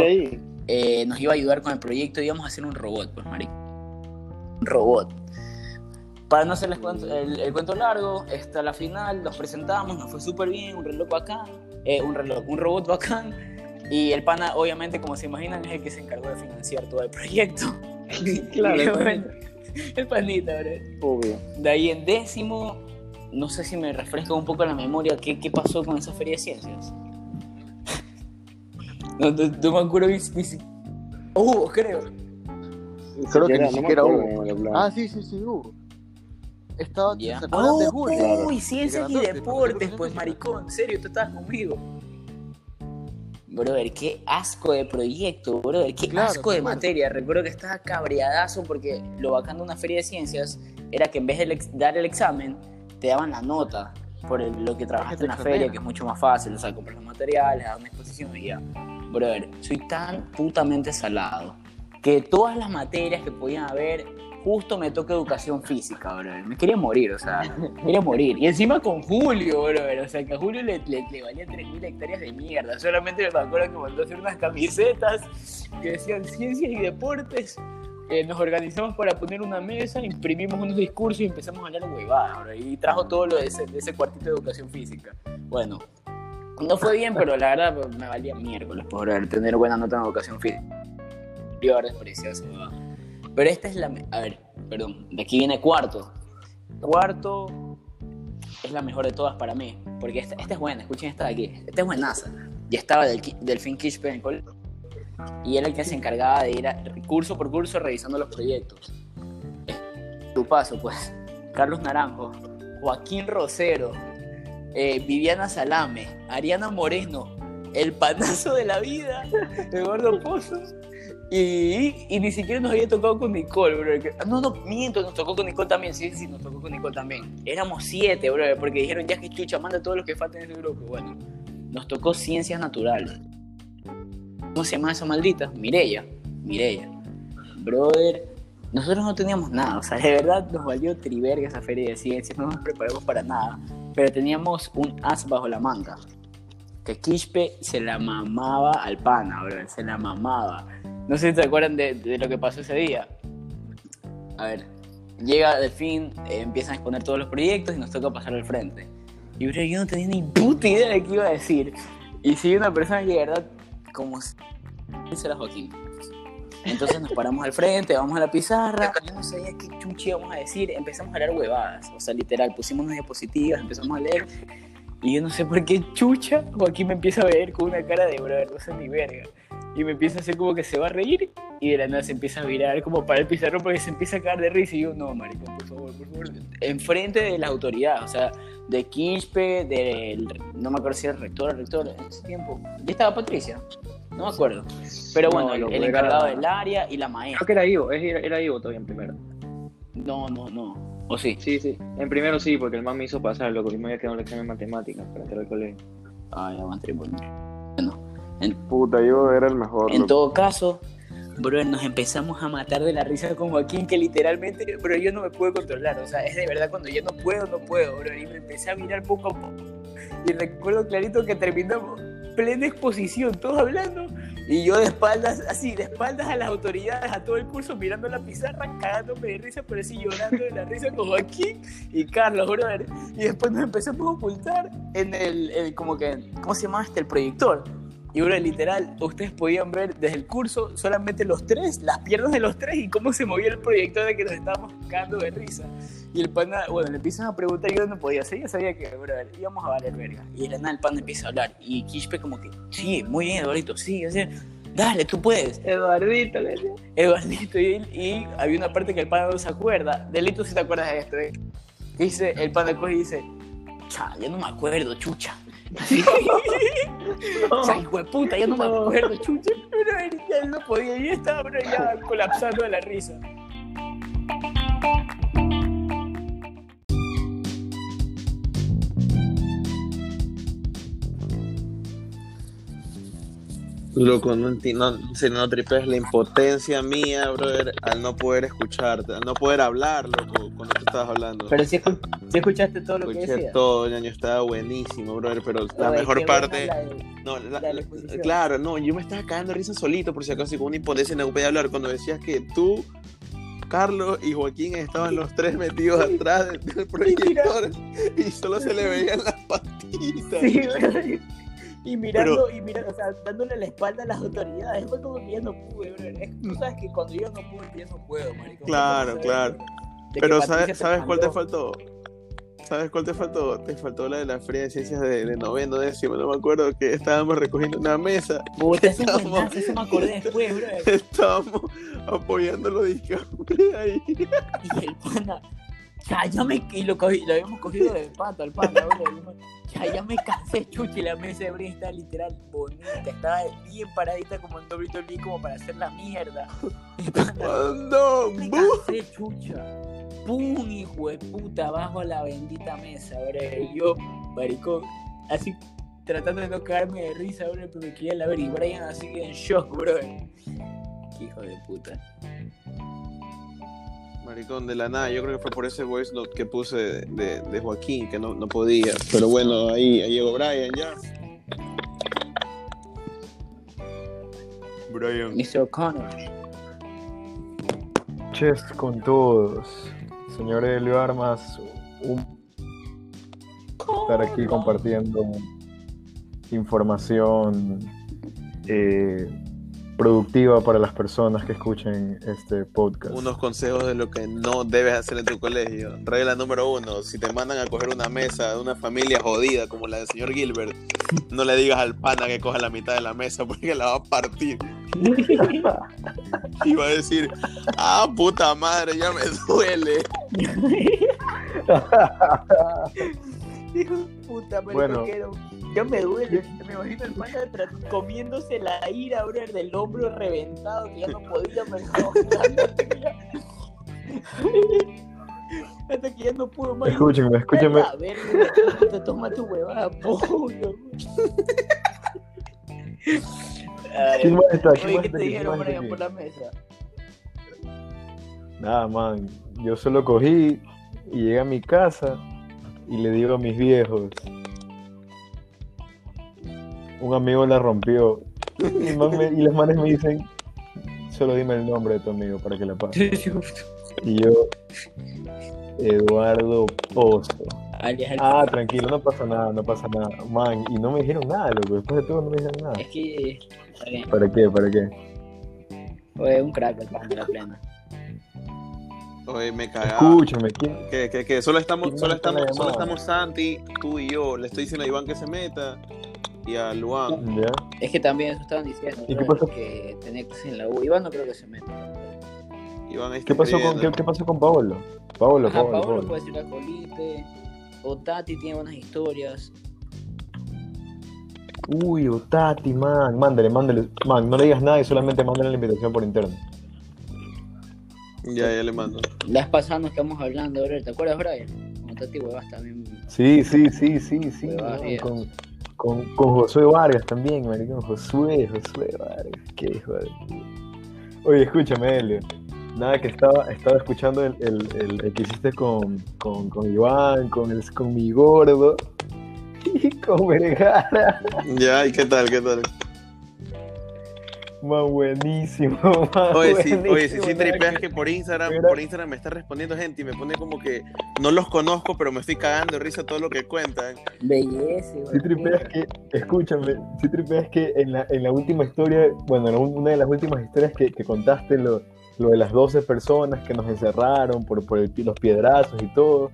eh, nos iba a ayudar con el proyecto, íbamos a hacer un robot, pues, marico. un robot. Para no hacerles cuento- el, el cuento largo, está la final, nos presentamos, nos fue súper bien, un reloj bacán, eh, un reloj, un robot bacán, y el pana, obviamente, como se imaginan, es el que se encargó de financiar todo el proyecto. Claro, Y el bueno, el panita, bro. Obvio. De ahí en décimo, no sé si me refresca un poco la memoria qué, qué pasó con esa feria de ciencias. No, no, no me acuerdo ni, Hubo, creo. Creo que ni siquiera hubo. Ah, sí, sí, sí, hubo. Estaba, Ya. ¿se acuerdan de Oh, Julio? Uy, ciencias y deportes, pues maricón, en serio, tú estabas conmigo. Brother, qué asco de proyecto, brother, qué Claro, asco de materia. Recuerdo que estaba cabreadazo porque lo bacán de una feria de ciencias era que en vez de dar el examen, te daban la nota por el- lo que trabajaste en la feria, que es mucho más fácil, o sea, comprar los materiales, dar una exposición y ya. Brother, soy tan putamente salado que todas las materias que podían haber, justo me toca educación física, brother. Me quería morir, o sea, me quería morir. Y encima con Julio, brother, o sea, que a Julio le, le, le valía 3.000 hectáreas de mierda. Solamente me acuerdo que mandó a hacer unas camisetas que decían ciencias y deportes. Eh, nos organizamos para poner una mesa, imprimimos unos discursos y empezamos a hablar huevadas. Y trajo todo lo de ese, de ese cuartito de educación física. Bueno, no fue bien, pero la verdad pues, me valía miércoles por tener buena nota en educación ahora despreciaba esa huevada. Pero esta es la... A ver, perdón, de aquí viene cuarto. Cuarto es la mejor de todas para mí, porque esta, esta es buena, escuchen esta de aquí. Esta es buenaza. Ya estaba del, Delfín Quispe en el y era el que se encargaba de ir a- curso por curso revisando los proyectos. Eh, Tu paso, pues. Carlos Naranjo, Joaquín Rosero, eh, Viviana Salame, Ariana Moreno, el panazo de la vida, Eduardo Pozo. Y, y ni siquiera nos había tocado con Nicole, bro. que- No, no, miento, nos tocó con Nicole también. Sí, sí, nos tocó con Nicole también. Éramos siete, bro, porque dijeron ya que chucha, manda a todos los que faltan en ese grupo. Bueno, nos tocó ciencias naturales. ¿Cómo se llama esa maldita? Mireya. Mireya. Brother, nosotros no teníamos nada. O sea, de verdad nos valió triverga esa feria de ciencias. No nos preparamos para nada. Pero teníamos un as bajo la manga. Que Quispe se la mamaba al pana, bro. Se la mamaba. No sé si te acuerdan de, de lo que pasó ese día. A ver, llega Delfín, eh, empiezan a exponer todos los proyectos y nos toca pasar al frente. Y bro, yo no tenía ni puta idea de qué iba a decir. Y si una persona que de verdad, como si era Joaquín. Entonces nos paramos al frente, vamos a la pizarra. Yo no sabía qué chuchi íbamos a decir. Empezamos a hablar huevadas. O sea, literal, pusimos unas diapositivas, empezamos a leer. Y yo no sé por qué chucha, Joaquín me empieza a ver con una cara de brother, no sé ni verga. Y me empieza a hacer como que se va a reír y de la nada se empieza a virar como para el pizarrón porque se empieza a caer de risa. Y yo, no, maricón, por favor, por favor. Enfrente de las autoridades, o sea, de Quispe, del. No me acuerdo si era el rector o rector en ese tiempo. Ya estaba Patricia, no me acuerdo. Pero bueno, No, el, el era- encargado del área y la maestra. Creo que era Ivo, era, era Ivo todavía en primero. No, no, no. ¿O sí? Sí, sí. En primero sí, porque el man me hizo pasar, loco, y me había quedado un examen de matemáticas para entrar al colegio. Ay, aguanté, bueno. Bueno, en, Puta, yo era el mejor. En loco. todo caso, bro, nos empezamos a matar de la risa con Joaquín, que literalmente, bro, yo no me puedo controlar. O sea, es de verdad cuando yo no puedo, no puedo, bro. Y me empecé a mirar poco a poco. Y recuerdo clarito que terminamos plena exposición, todos hablando. Y yo de espaldas, así, de espaldas a las autoridades, a todo el curso, mirando la pizarra, cagándome de risa, pero así llorando de la risa con Joaquín y Carlos, brother. Y después nos empezamos a ocultar en el, el- como que, ¿cómo se llama este? El proyector. Y bro, literal, ustedes podían ver desde el curso solamente los tres, las piernas de los tres y cómo se movía el proyector de que nos estábamos cagando de risa. Y el pana, bueno, le empiezan a preguntar yo no podía hacer, yo sabía que, bro, íbamos a valer verga. Y de nada el pana empieza a hablar y Quispe como que, sí, muy bien, Eduardito, sí, o sea, dale, tú puedes. Eduardito, le decía. Eduardito, y, y había una parte que el pana no se acuerda. Delito si te acuerdas de esto, ¿eh? Dice, el pana coge y dice, cha, ya no me acuerdo, chucha. Así. O sea, hijo de puta, ya no me acuerdo, chucha. Pero él ya no podía, y estaba ya colapsando de la risa. Loco, no entiendo, si no tripeas la impotencia mía, brother, al no poder escucharte, al no poder hablar, loco, cuando tú estabas hablando. Pero si, escuchaste todo Escuché todo, ñaño, estaba buenísimo, brother, pero la mejor parte... No, la- la claro, no, yo me estaba cagando risa solito, por si acaso, y con una impotencia no podía hablar, cuando decías que tú Carlos y Joaquín estaban los tres metidos atrás del, proyector y solo se le veían las patitas. Sí. Y mirando, y mirando, o sea, dándole la espalda a las autoridades, fue como que ya no pude, bro. Es- tú sabes que cuando yo no puedo, yo no puedo, marico. Claro, claro. Pero ¿sabes, ¿sabes cuál te faltó? ¿Sabes cuál te faltó? Te faltó la de la Feria de Ciencias de, de noveno, décimo, no me acuerdo, que estábamos recogiendo una mesa, Puta, eso me acordé después, bro. estábamos apoyando los discos ahí. Y el pana, ya, ya me, y lo, cogí- lo habíamos cogido de pato al pana, bro. Ya, ya me cansé, chuchi, la mesa de Brin está literal bonita, estaba bien paradita como en WWE como para hacer la mierda. ¡Cuando! me ¡Bu! cansé, chucha. Pum, hijo de puta, abajo a la bendita mesa, bro. Y yo, maricón, así tratando de no cagarme de risa, bro, pero me quería la ver. Y Brian así en shock, bro. Hijo de puta. Maricón, de la nada, yo creo que fue por ese voice note que puse de, de- de Joaquín, que no, no podía. Pero bueno, ahí, ahí llegó Brian ya. Brian. Mr. O'Connor. Noches con todos. Señor Elio Armas, un estar aquí compartiendo información eh, productiva para las personas que escuchen este podcast. Unos consejos de lo que no debes hacer en tu colegio. Regla número uno, si te mandan a coger una mesa de una familia jodida como la del señor Gilbert, no le digas al pana que coja la mitad de la mesa porque la va a partir. Y va a decir, ah, puta madre, ya me duele. Puta, Bueno. Ya me duele. Me imagino el pana comiéndose la ira, bro, del hombro reventado que ya no podía, pero Hasta que ya no pudo más. Escúchenme, escúchenme. A ver, te toma tu huevada, pollo. Ay, ¿Quién más está? ¿Quién Oye, más ¿qué te dijeron, Brian, por la mesa? Nada, man. Yo solo cogí y llegué a mi casa y le digo a mis viejos. Un amigo la rompió. Y, me- y los manes me dicen, solo dime el nombre de tu amigo para que la pague. Y yo, Eduardo Pozo. Ah, tranquilo, no pasa nada, no pasa nada. Man, y no me dijeron nada, loco. Después de todo no me dijeron nada. Es que. ¿Para qué? ¿Para qué? Oye, un crack el pan de la plena. Oye, me cagaba. Escúchame, ¿quién? Que, que, que solo estamos, ¿Quién solo estamos, solo estamos Santi, tú y yo. Le estoy diciendo a Iván que se meta y a Luan. ¿Ya? Es que también eso estaban diciendo. ¿Y qué pasó? Que tenía clases en la U. Iván no creo que se meta. Iván está ¿Qué pasó con, qué, pasó con Paolo? Paolo, Ajá, Paolo, Pablo Paolo. puede decir la colite. O Tati tiene buenas historias. Uy, Otati, man. Mándale, mándale. Man, no le digas nada y solamente mándale la invitación por interno. Ya, ya le mando. Las pasadas nos quedamos hablando, bro. ¿Te acuerdas, Brian? Con Tati Huevas también. Sí, sí, sí, sí, sí. Con, con, con Josué Vargas también, maricón. Josué, Josué Vargas. Qué hijo de... Oye, escúchame, Elio. Nada, que estaba, estaba escuchando el, el, el- el que hiciste con, con, con Iván, con, el, con mi gordo y con Vergara. Ya, ¿y qué tal? ¿Qué tal? Man, buenísimo, man, Oye, sí, buenísimo, oye, sí, sí tripeas que por Instagram, Mira. por Instagram me está respondiendo gente y me pone como que no los conozco, pero me estoy cagando de risa todo lo que cuentan. Belleza, Si tripeas que, escúchame, si tripeas que en la, en la última historia, bueno, en una de las últimas historias que, que contaste, lo, lo de las 12 personas que nos encerraron por, por el- los piedrazos y todo,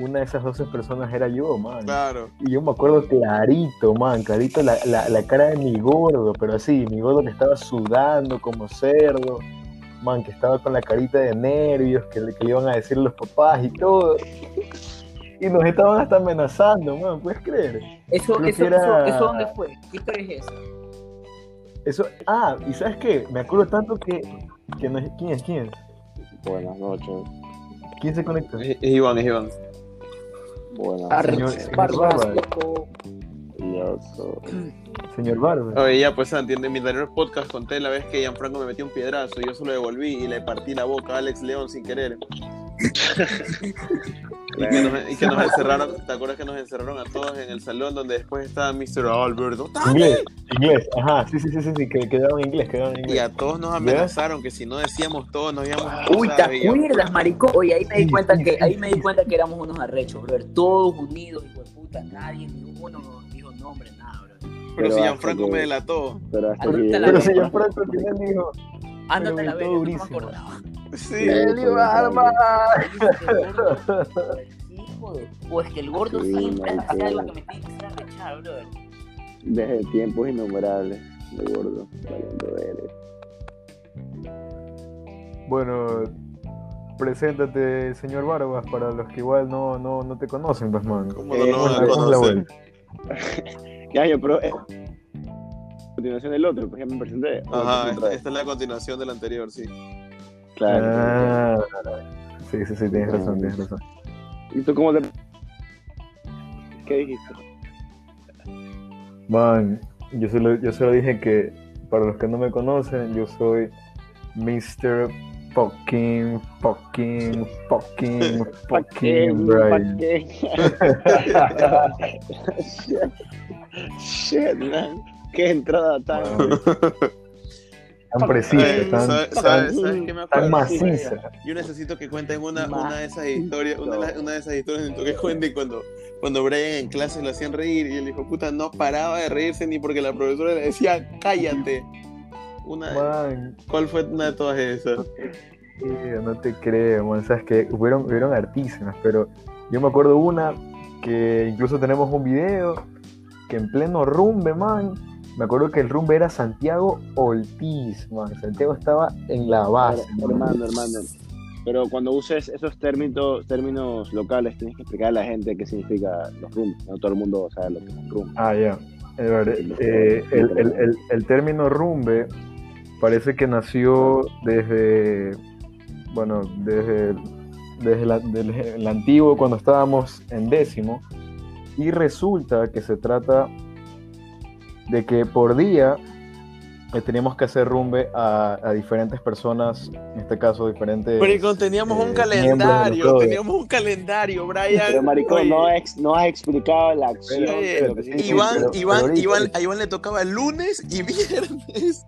una de esas 12 personas era yo, man. Claro. Y yo me acuerdo clarito, man, clarito la, la, la cara de mi gordo, pero así, mi gordo que estaba sudando como cerdo, man, que estaba con la carita de nervios, que le, que le iban a decir los papás y todo. Y nos estaban hasta amenazando, man, ¿puedes creer? Eso, eso, que era- eso, ¿eso dónde fue? ¿Qué historia es esa? Eso, ah, y sabes qué, me acuerdo tanto que, que no es- ¿quién es? ¿Quién es? Buenas noches. ¿Quién se conecta? Es, es Iván, es Iván. Buenas Arre, señor- Barbas, Bárbara. loco. Loco. Señor Barba. Oye, ya, pues Santi, en mi anterior podcast conté la vez que Gianfranco me metió un piedrazo y yo solo devolví y le partí la boca a Alex León sin querer. Y que, nos, y que nos encerraron, ¿te acuerdas que nos encerraron a todos en el salón donde después estaba Mr. Alberto? Inglés, inglés, ajá, sí, sí, sí, sí, sí, que quedaron en inglés, quedaron en Y inglés. a todos nos amenazaron que si no decíamos todos nos íbamos a Uy, ¿te acuerdas, maricón? Oye, ahí me di cuenta que, ahí me di cuenta que éramos unos arrechos, brother. Todos unidos, hijo de puta, nadie, ninguno nos dijo nombre, nada, brother. Pero Pero si Gianfranco que- me delató. Pero hasta que Pero si Gianfranco al final dijo, Ándate a la verga, no me acordaba. Sí. De... O es que el gordo Sí, siempre hace algo que me tiene que hacer arrechar, brother. desde tiempos innumerables de gordo, valiendo eres. Bueno, preséntate, señor Barbas, para los que igual no, no, no te conocen, pues, man. ¿Cómo Eh, no lo van a ¿Cómo es la conocer? continuación del otro, pues ya me presenté. Ajá, esta, esta es la continuación del anterior, sí. Claro. Ah, sí, sí, sí, tienes razón, tienes razón. ¿Y tú cómo te... ¿Qué dijiste? Man, yo solo, yo solo dije que, para los que no me conocen, yo soy Mr. Fucking, fucking, fucking, fucking Brian. Shit, man. Qué entrada tan... Tan precisa, Ay, tan, ¿sabes, tan, sabes- sabes qué me acuerdo? tan maciza. Yo necesito que cuenten una, una de esas historias, una, una de esas historias necesito que cuenten cuando, cuando Brian en clase lo hacían reír y el hijo puta no paraba de reírse ni porque la profesora le decía cállate. Una, Man, ¿Cuál fue una de todas esas? no te creo, man. Sabes que hubieron, hubieron artísimas, pero yo me acuerdo una que incluso tenemos un video que en pleno rumbe, man. Me acuerdo que el rumbe era Santiago Ortiz, man. Santiago estaba en la base. man. hermano, hermano. Pero cuando uses esos términos, términos locales, tienes que explicar a la gente qué significa los rumbos. No todo el mundo sabe lo que es un rumbo. Ah, ya. Ver, eh, el, el- el- el término rumbe parece que nació desde, bueno, desde, desde la- del- el antiguo, cuando estábamos en décimo, y resulta que se trata de que por día eh, teníamos que hacer rumbe a, a diferentes personas, en este caso diferentes... Pero teníamos eh, un calendario, teníamos un calendario, Brian. Pero maricón, no, ex- no has explicado la acción Pero, sí. Iván, pero- Iván, Iván, a Iván le tocaba lunes y viernes.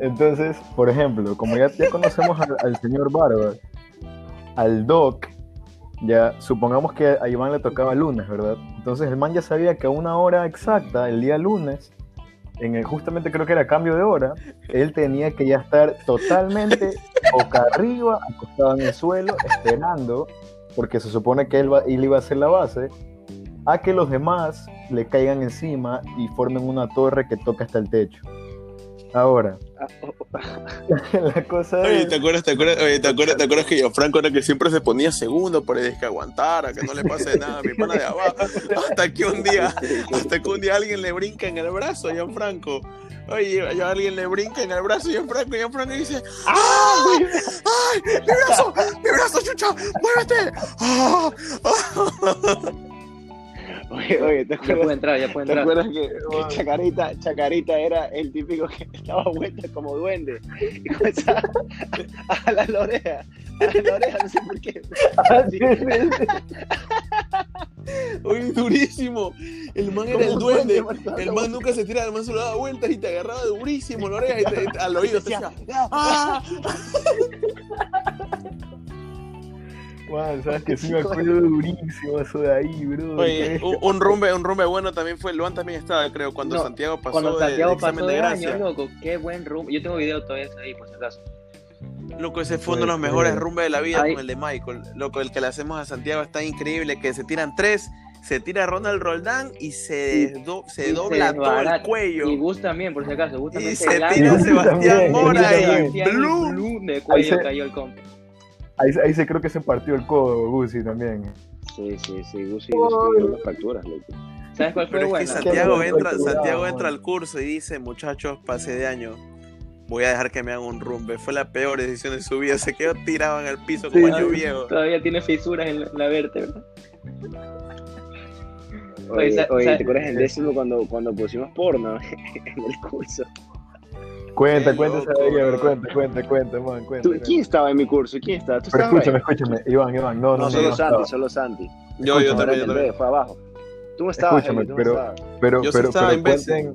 Entonces, por ejemplo, como ya, ya conocemos al, al señor Barba, al Doc, ya supongamos que a Iván le tocaba lunes, ¿verdad? Entonces el man ya sabía que a una hora exacta, el día lunes, en el, justamente creo que era cambio de hora, él tenía que ya estar totalmente boca arriba, acostado en el suelo, esperando, porque se supone que él, va, él iba a hacer la base, a que los demás le caigan encima y formen una torre que toca hasta el techo. Ahora, la cosa Oye. ¿te acuerdas, te acuerdas, oye, ¿te acuerdas, te acuerdas que Gianfranco era que siempre se ponía segundo para que aguantara, que no le pase nada a mi pana de abajo? Hasta que un día, hasta que un día alguien le brinca en el brazo a Gianfranco. Oye, a alguien le brinca en el brazo a Gianfranco y Gianfranco dice ¡Ay! ¡Ay! ¡Mi brazo! ¡Mi brazo, chucha! ¡Muévete! ¡Ah! ¡Ah! Oye, oye, ¿te Ya puede acuerdas, entrar, ya puede ¿te entrar. acuerdas que, que Chacarita, Chacarita era el típico que daba vueltas como duende? Y comenzaba a la oreja. A la oreja, no sé por qué. Así. Oye, durísimo. El man era el duende. El man nunca se tiraba, el man solo daba vueltas y te agarraba durísimo la oreja y te, te- al oído te decía ¡Ah! Man, sabes que sí me acuerdo durísimo eso de ahí, bro. Oye, un, un rumbe, un rumbe bueno también fue, Luan también estaba, creo, cuando No, Santiago pasó Cuando de- Santiago del pasó examen de, de año, gracia. loco, qué buen rumbo. Yo tengo video todavía ahí, por si acaso. Loco, ese fue uno de los mejores rumbes de la vida Ay. con el de Michael. Loco, el que le hacemos a Santiago está increíble, que se tiran tres, se tira Ronald Roldán y se, desdo- se y se dobla todo el cuello. Y Gus también, por si acaso. Gus Y también se lanza. tira Sebastián Mora y Sebastián Blue. Blum de cuello se- cayó el compa. Ahí, ahí se creo que se partió el codo, Gusi también. Sí, sí, sí, Gusi, unas fracturas, loco. ¿Sabes cuál fue Pero es que? Santiago entra, Santiago al curso y dice, muchachos, pasé de año. Voy a dejar que me hagan un rumbe. Fue la peor decisión de su vida. Se quedó tirado en el piso como Sí. año viejo. Todavía tiene fisuras en la, la vértebra. Oye, Oye, ¿te acuerdas en décimo cuando, cuando pusimos porno en el curso? Cuenta, cuenta esa a ver, cuenta, cuenta, cuenta, man, cuenta. ¿Tú- cuenta. ¿Quién estaba en mi curso? ¿Quién estaba? ¿Tú Pero escúchame, ahí? escúchame, Iván, Iván, no, no, No, solo no Santi, solo Santi. Yo, yo también, yo también. Fue abajo. Tú no estabas Escúchame, pero- estabas. Pero, pero, cuenten,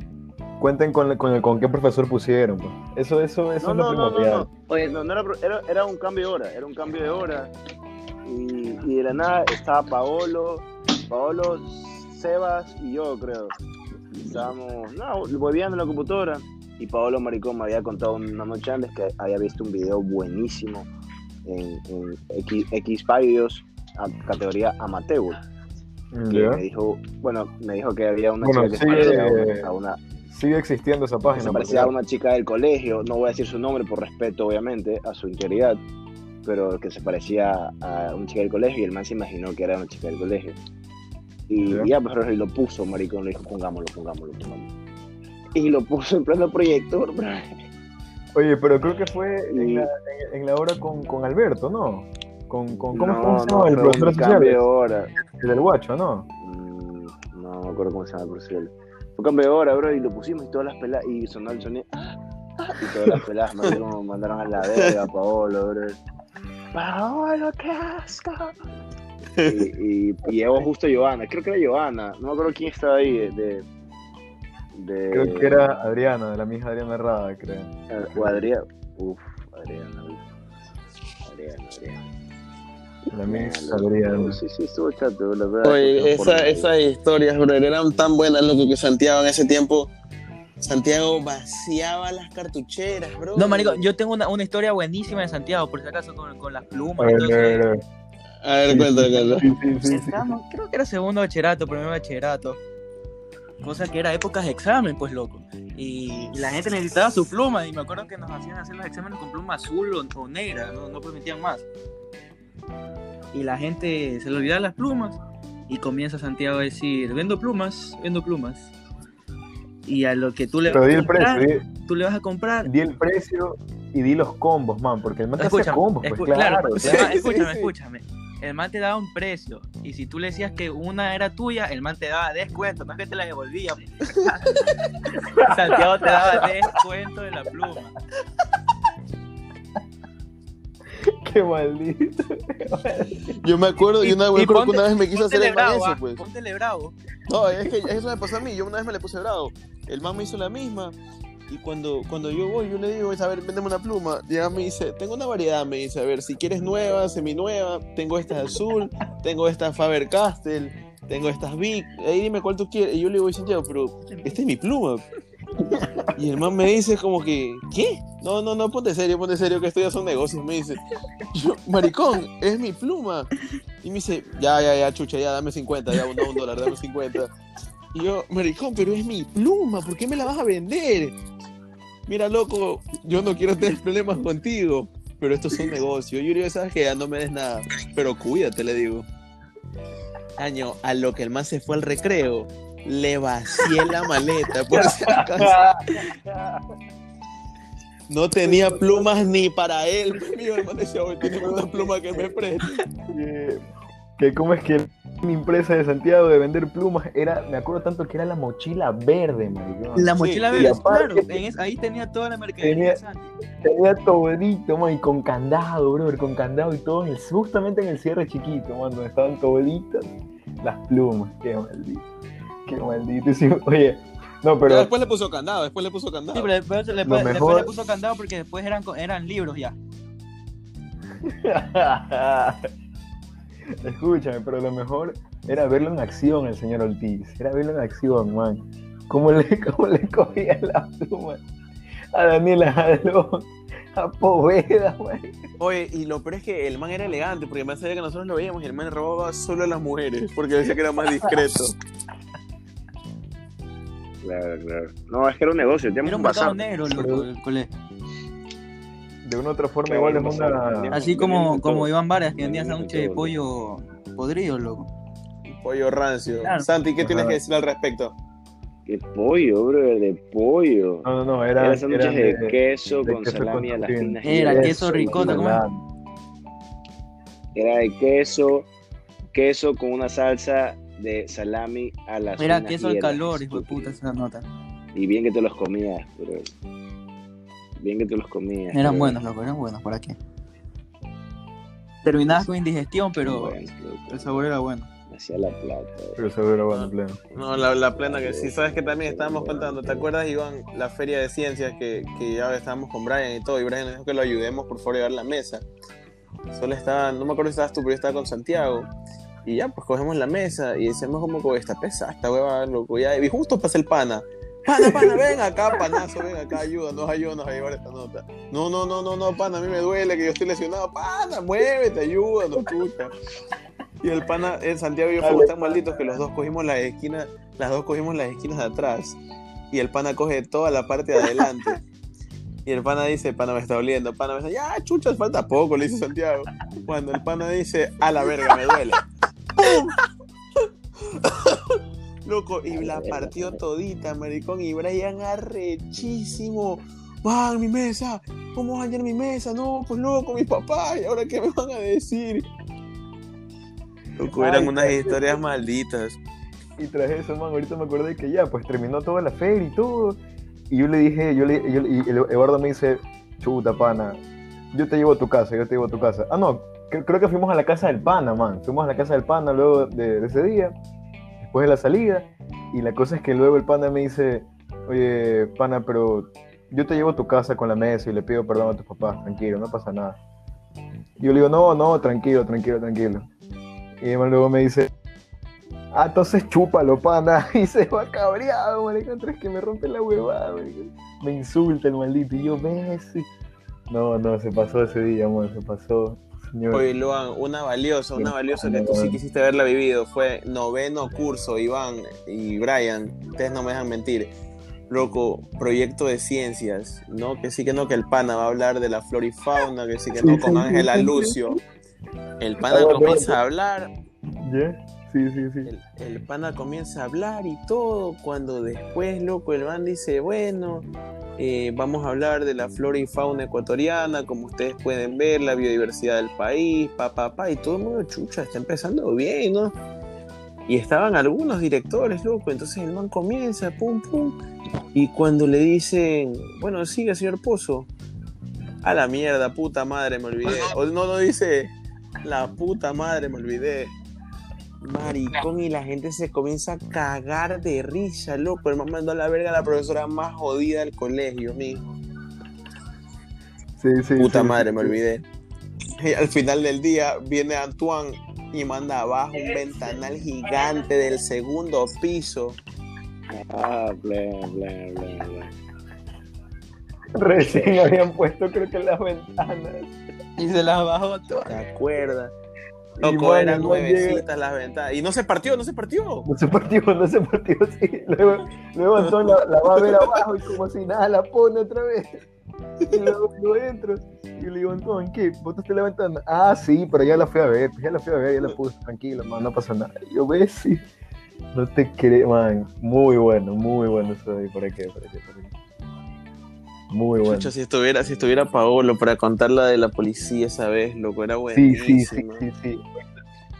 cuenten con, con, el- con qué profesor pusieron, pues. Eso, eso, eso No, es no, lo no, no, primordial. no. Oye, no, no era, era, era un cambio de hora, era un cambio de hora. Y, y de la nada estaba Paolo, Paolo, Sebas y yo, creo. Estábamos, no, volviendo en la computadora. Y Paolo Maricón me había contado una noche antes que había visto un video buenísimo en, en X, X Videos, a- categoría amateur. Mm, Que me dijo, bueno, me dijo que había una Bueno, chica que sigue- parecía a una- Sigue existiendo esa página. se parecía a una chica del colegio, no voy a decir su nombre por respeto, obviamente, a su integridad, pero que se parecía a una chica del colegio y el man se imaginó que era una chica del colegio. Y Ya. ya, pero y lo puso, maricón, le dijo, pongámoslo, pongámoslo, pongámoslo. Y lo puso en pleno proyector, bro. Oye, pero creo que fue en la, en, en la hora con, con Alberto, ¿no? Con, con, ¿Cómo, no, cómo se no, llama? el profesor cambio de hora. El del guacho, ¿no? Mm, no me acuerdo cómo se llama el profesor. Fue cambio de hora, bro, y lo pusimos y todas las peladas, y sonó el sonido, y todas las peladas maricón, mandaron a la verga a Paolo, bro. Paolo, qué asco. Y, y, y llegó justo Joana, creo que era Joana, no me acuerdo quién estaba ahí, de... de, de- Creo que era Adriana, de la misma Adriana Herrada, creo. eh, O Adriana, uf. Adriana, Adriana. La misma Adriana. Sí, sí, estuvo chato, la verdad. Oye, esa, esas historias, bro, eran tan buenas, loco, que Santiago en ese tiempo, Santiago vaciaba las cartucheras, bro. No, marico, yo tengo una, una historia buenísima de Santiago, por si acaso, con, con las plumas y ver, todo a ver, eso. a ver. A ver, Sí, cuéntame, sí, cuéntame. sí, sí, sí, sí. Estábamos- creo que era segundo bachillerato, primer bachillerato. Cosa que era épocas de examen, pues loco. Y la gente necesitaba su pluma. Y me acuerdo que nos hacían hacer los exámenes con pluma azul o, o negra, no, no permitían más. Y la gente se le olvidaba las plumas. Y comienza Santiago a decir: Vendo plumas, vendo plumas. Y a lo que tú le Pero vas a el precio, comprar, di, tú le vas a comprar. di el precio y di los combos, man, porque el man te combos, pues claro. claro, claro. escúchame, sí. escúchame. El man te daba un precio y si tú le decías que una era tuya, el man te daba descuento, no es que te la devolvía. Santiago te daba descuento de la pluma. Qué maldito. Yo me acuerdo, y una, me acuerdo que ponte- una vez me quiso hacer el bravo, eso, ah, pues. póntele bravo. No, es que eso me pasó a mí. Yo una vez me le puse bravo. El man me hizo la misma. Y cuando, cuando yo voy, yo le digo, a ver, véndeme una pluma. Y ella me dice, tengo una variedad. Me dice, a ver, si quieres nueva, seminueva, tengo estas azul, tengo estas Faber Castell, tengo estas Big. Ahí dime cuál tú quieres. Y yo le digo, Santiago, pero esta es mi pluma. Y el man me dice como que, ¿qué? No, no, no, ponte serio, ponte serio, que esto ya son negocios, me dice. Yo, maricón, es mi pluma. Y me dice, ya, ya, ya, chucha, ya, dame 50, ya, no, un dólar, dame 50. Y yo, maricón, pero es mi pluma, ¿por qué me la vas a vender? Mira, loco, yo no quiero tener problemas contigo, pero estos son negocios. Yo digo, sabes que ya no me des nada, pero cuídate, le digo. Año, a lo que el man se fue al recreo, le vacié la maleta, por si acaso. No tenía plumas ni para él. Mío, el man decía, "Oye, tiene una pluma que me preste. que cómo es que mi empresa de Santiago de vender plumas era, me acuerdo tanto que era la mochila verde, maricón. La mochila verde, aparte- claro. es- ahí tenía toda la mercadería. Tenía-. Tenía todito, man, y con candado, brother, con candado y todo, en el- justamente en el cierre chiquito, man, donde estaban toditas las plumas. Qué maldito, qué maldito. Sí, oye, no, Pero pero después le puso candado, después le puso candado. Sí, pero después, le, Lo después mejor- le puso candado porque después eran, eran libros ya. Escúchame, pero lo mejor era verlo en acción, el señor Ortiz. Era verlo en acción, man. Cómo le, cómo le cogía la pluma a Daniela Jalón, a Poveda, man. Oye, y lo peor es que el man era elegante, porque el man sabía que nosotros lo veíamos y el man robaba solo a las mujeres, porque decía que era más discreto. Claro, claro. No, es que era un negocio, Era un un mercado bazar. negro, loco. De una u otra forma, Qué igual es una. Así como, de como. Iván Varas, que vendía de sándwiches de pollo podrido, loco. Pollo rancio. Claro. Santi, ¿qué tienes que decir al respecto? De pollo, bro, de pollo. No, no, no, era. Era sándwiches eran de, queso de con queso salami con a las finas. Era queso ricota, ¿cómo es? Era de queso, queso con una salsa de salami a las Era queso al calor, hijo de puta, esa nota. Y bien que te los comías, bro. Bien que te los comías. Eran pero- buenos, loco, eran buenos, ¿para qué? Terminabas con indigestión, pero Bueno, el sabor era bueno. me hacía la plata. Pero seguro era bueno, pleno. No, la, la plena que sí. Sabes que también estábamos contando, ¿te acuerdas, Iván, la feria de ciencias que, que ya estábamos con Brian y todo? Y Brian nos dijo que lo ayudemos, por favor, a llevar la mesa. Solo estaba, no me acuerdo si estabas tú, pero yo estaba con Santiago. Y ya, pues cogemos la mesa y decimos como que está pesada esta hueva, loco. Ya, y justo pasa el pana. Pana, pana, ven acá, panazo, ven acá, ayúdanos, ayúdanos a llevar esta nota. No, no, no, no, no, pana, a mí me duele que yo estoy lesionado. Pana, muévete, ayúdanos, chucha. Y el pana, en Santiago y yo fuimos tan malditos que los dos cogimos las esquinas, las dos cogimos las esquinas de atrás. Y el pana coge toda la parte de adelante. Y el pana dice, pana me está doliendo, pana me dice, ya chucha, falta poco, le dice Santiago. Cuando el pana dice, a la verga, me duele. Loco, y la partió todita, maricón, y Brian arrechísimo. Man, mi mesa, ¿cómo van a mi mesa? No, pues loco, mi papá, ¿y ahora qué me van a decir? Loco, eran Ay, unas historias malditas. Y tras eso, man, ahorita me acordé que ya, pues terminó toda la feria y todo. Y yo le dije, yo le, yo, y Eduardo me dice, chuta, pana, yo te llevo a tu casa, yo te llevo a tu casa. Ah, no, cre- creo que fuimos a la casa del pana, man. Fuimos a la casa del pana luego de, de ese día, después de la salida. Y la cosa es que luego el pana me dice, oye, pana, pero yo te llevo a tu casa con la mesa y le pido perdón a tus papás, tranquilo, no pasa nada. Y yo le digo, no, no, tranquilo, tranquilo, tranquilo. Y él luego me dice, Ah, entonces chúpalo, pana. Y se va cabreado, marica. Tres que me rompe la huevada, marica. Me insulta el maldito. Y yo, Messi. No, no, se pasó ese día, man. Se pasó. Oye, Luan, una valiosa, una valiosa que tú sí quisiste haberla vivido fue noveno curso, Iván y Brian, ustedes no me dejan mentir. Loco, proyecto de ciencias, ¿no? Que sí que no, que el pana va a hablar de la flora y fauna, que sí que no, con Ángela. Lucio. El pana comienza a hablar. Sí, sí, sí. el, el pana comienza a hablar y todo, cuando después, loco, el man dice, bueno, eh, vamos a hablar de la flora y fauna ecuatoriana, como ustedes pueden ver, la biodiversidad del país, pa, pa, pa, y todo el mundo, chucha, está empezando bien, ¿no? Y estaban algunos directores, loco, entonces el man comienza, pum, pum, y cuando le dicen, bueno, sigue, señor Pozo, a la mierda, puta madre, me olvidé, o no, no dice, la puta madre, me olvidé. Maricón, y la gente se comienza a cagar de risa, loco. El man mandó a la verga a la profesora más jodida del colegio, mijo. Sí, sí, Puta sí, madre, sí, me olvidé. Y al final del día viene Antoine y manda abajo un ventanal gigante del segundo piso. Ah, bla, bla, bla, bla. Recién habían puesto, creo que las ventanas. Y se las bajó todas. ¿Te acuerdas? Y, Loco, mano, eran nuevecitas las ventanas. Y no se partió, no se partió. No se partió, no se partió, sí. Luego, luego Antón la, la va a ver abajo y como si nada la pone otra vez. Y luego yo entro y le digo, Antón, ¿qué? ¿Botaste la ventana? Ah, sí, pero ya la fui a ver, ya la fui a ver, ya la puse, tranquilo, man, no pasa nada. Y yo, ves, sí. No te crees, man. Muy bueno, muy bueno eso de ahí. ¿Para qué? ¿Para qué? ¿Para qué? Muy bueno. Si estuviera, si estuviera Paolo para contar la de la policía esa vez, loco, era Sí, buenísimo. sí, sí, sí, sí.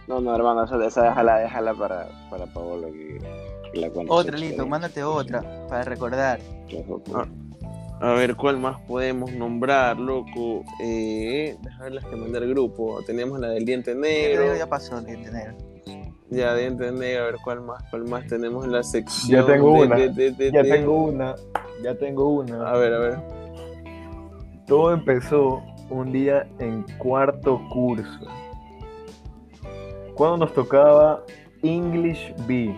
No, no, hermano, esa, esa déjala, déjala para, para Paolo que, que la cuente. Otra, listo, mándate otra para recordar. Ah. A ver, ¿cuál más podemos nombrar, loco? Eh, ver las que mandé al grupo. Teníamos la del diente negro. Ya pasó el diente negro. Ya, diente negro, a ver cuál más, cuál más tenemos en la sección. Ya tengo de- una, de- de- de- Ya de- tengo una, ya tengo una. A ver, a ver. Todo empezó un día en cuarto curso. Cuando nos tocaba English B.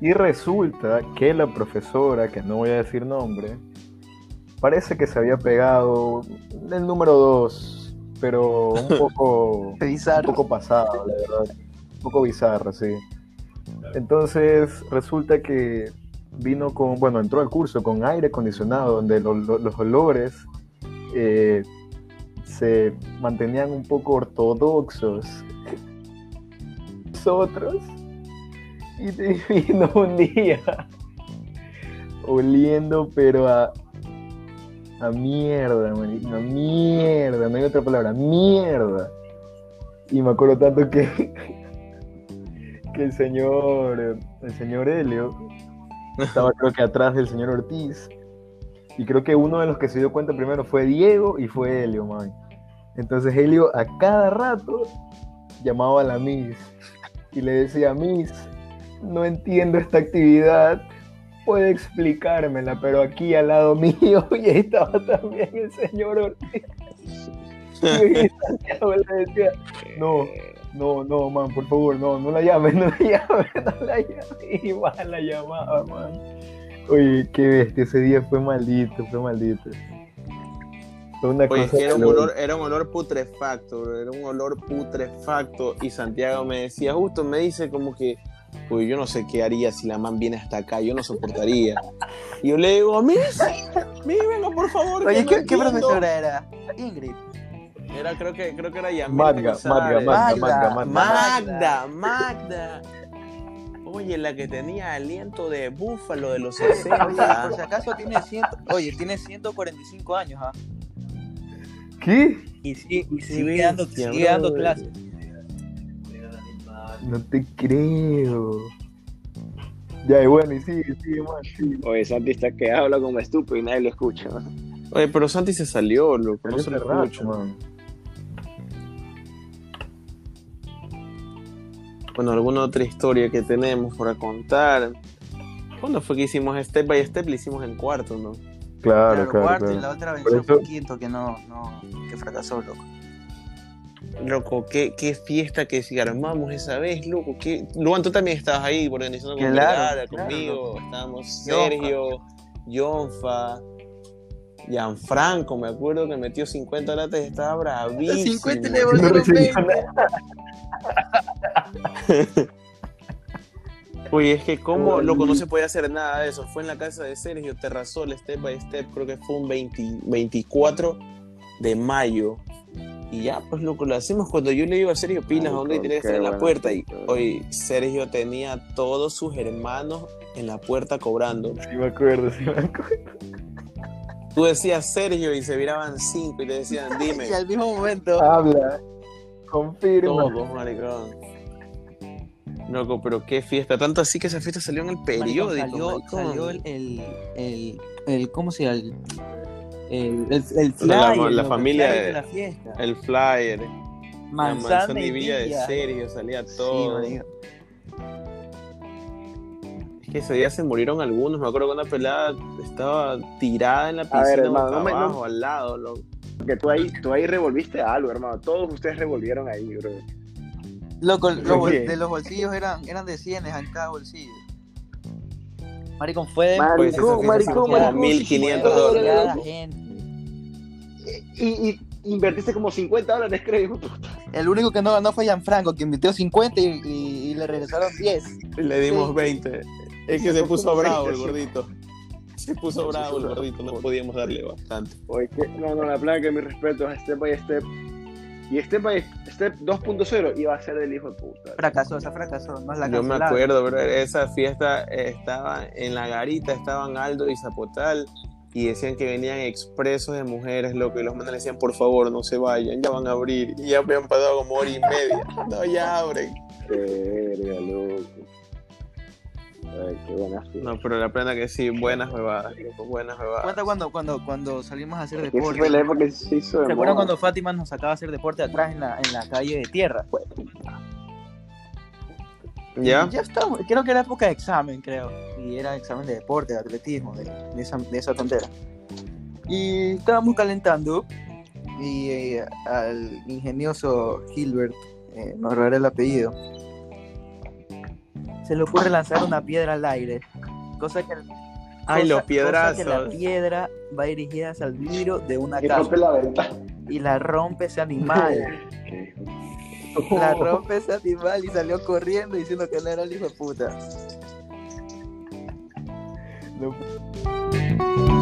Y resulta que la profesora, que no voy a decir nombre, parece que se había pegado el número 2, pero un poco, un poco pasado, la verdad. Un poco bizarro, sí. Entonces resulta que vino con, bueno, entró al curso con aire acondicionado, donde lo- lo- los olores eh, se mantenían un poco ortodoxos. Nosotros, y vino un día oliendo, pero a, a mierda, marico, a mierda, no hay otra palabra, mierda. Y me acuerdo tanto que, que el señor, el señor Helio estaba creo que atrás del señor Ortiz Y creo que uno de los que se dio cuenta primero fue Diego y fue Helio, man. Entonces Helio a cada rato llamaba a la Miss y le decía, Miss, no entiendo esta actividad, puede explicármela, pero aquí al lado mío y ahí estaba también el señor Ortiz. Y Santiago le decía, no, no, no, man, por favor, no, no la llames, no la llames, no la llames. Y man, la llamaba, man. Oye, qué bestia, ese día fue maldito, fue maldito. Fue una Oye, cosa era un, que lo- olor, era un olor putrefacto, bro, era un olor putrefacto. Y Santiago me decía, justo me dice como que, uy, yo no sé qué haría si la man viene hasta acá, yo no soportaría. Y yo le digo, mi, mi, venga, por favor. Oye, no ¿qué, qué entiendo". profesora era? Ingrid. Era, creo que, creo que era Yamil Magda. Magda, Magda, Magda. Magda, Magda. Magda, Magda. Oye, la que tenía aliento de búfalo de los 60. Oye, por si acaso tiene, ciento, oye, tiene 145 años, ¿ah? ¿Qué? Y, sí- y sigue, dando, sigue dando clases. No te creo. Ya, y bueno, y sigue, sigue, man, sigue. Oye, Santi está que habla como estúpido y nadie lo escucha. ¿no? Oye, pero Santi se salió, loco, no se lo rato, escucho. man. Bueno, alguna otra historia que tenemos para contar. ¿Cuándo fue que hicimos Step by Step? Le hicimos en cuarto, ¿no? Claro, claro, cuarto claro. y la otra Por venció eso- fue quinto, que no, no, que fracasó, loco. Loco, qué, qué fiesta que si armamos esa vez, loco. Qué... Luan, tú también estabas ahí organizando con Claro, conmigo. Estábamos. Sergio, Jonfa, Gianfranco, me acuerdo que metió 50 latas y estaba bravísimo. 50 le No volvieron recibió 20. Oye, es que como loco no se podía hacer nada de eso. Fue en la casa de Sergio Terrazol, Step by Step, creo que fue un 20 24 de mayo. Y ya, pues loco, lo hacemos cuando yo le digo a Sergio Pilas, ¿a dónde tiene que estar en la puerta? Y hoy Sergio tenía todos sus hermanos en la puerta cobrando. Sí me acuerdo, sí me acuerdo. Tú decías Sergio y se viraban cinco y te decían, dime. Y al mismo momento, Habla, confirma. Todos, maricón. Loco, pero qué fiesta. Tanto así que esa fiesta salió en el periódico. salió el, el, el, el- ¿cómo se llama? El, el, el, el La- flyer, la familia el flyer de- la fiesta. El flyer. Manzana, la manzana y villa de. Sergio, salía sí, todo. es que ese día se murieron algunos. Me acuerdo que una pelada estaba tirada en la ver, piscina hermano, boca no me- no- abajo, al lado. loco. Porque tú ahí, tú ahí revolviste algo, hermano. Todos ustedes revolvieron ahí, bro. Loco, de los bolsillos eran, eran de 100 en cada bolsillo. Maricón, fue de Maricón, Pues maricón, a maricón, 1500 sí, dólares. Y, y invertiste como 50 dólares, creo. puta. El único que no ganó fue Gianfranco, que invirtió 50 y, y- y le regresaron 10. Y le dimos Sí. 20. Es que Se puso bravo el 20, gordito. Se puso bravo el gordito, no podíamos darle bastante. Oye, que, no, no, la plana que mi respeto es Step by Step. Y Step by Step 2.0 iba a ser del hijo de puta. Fracasó, esa fracasó, no es la Yo me acuerdo, pero esa fiesta estaba en la garita, estaban Aldo y Zapotal y decían que venían expresos de mujeres, loco, y los manes le decían, por favor, no se vayan, ya van a abrir. Y ya habían pasado como hora y media. No, ya abren. Qué verga, loco. Ay, qué buena fiesta. No, pero la pena que sí, buenas bebadas, loco, buenas bebadas. Cuenta cuando, cuando, cuando salimos a hacer que deporte. fue la época que se hizo de ¿Se acuerdan moda. cuando Fátima nos sacaba a hacer deporte atrás en la, en la calle de tierra? ¿Ya? Ya estamos, creo que era época de examen, creo. Y era examen de deporte, de atletismo, de, de esa, de esa tontera. Y estábamos calentando y eh, al ingenioso Gilbert, eh, no revelaré el apellido, se le ocurre lanzar una piedra al aire. Cosa que, Ay, cosa- los cosa piedrazos. que la piedra va dirigida hacia el vidrio de una Y casa rompe la ventana. y la rompe ese animal. La rompe ese animal y salió corriendo diciendo que no era el hijo de puta. No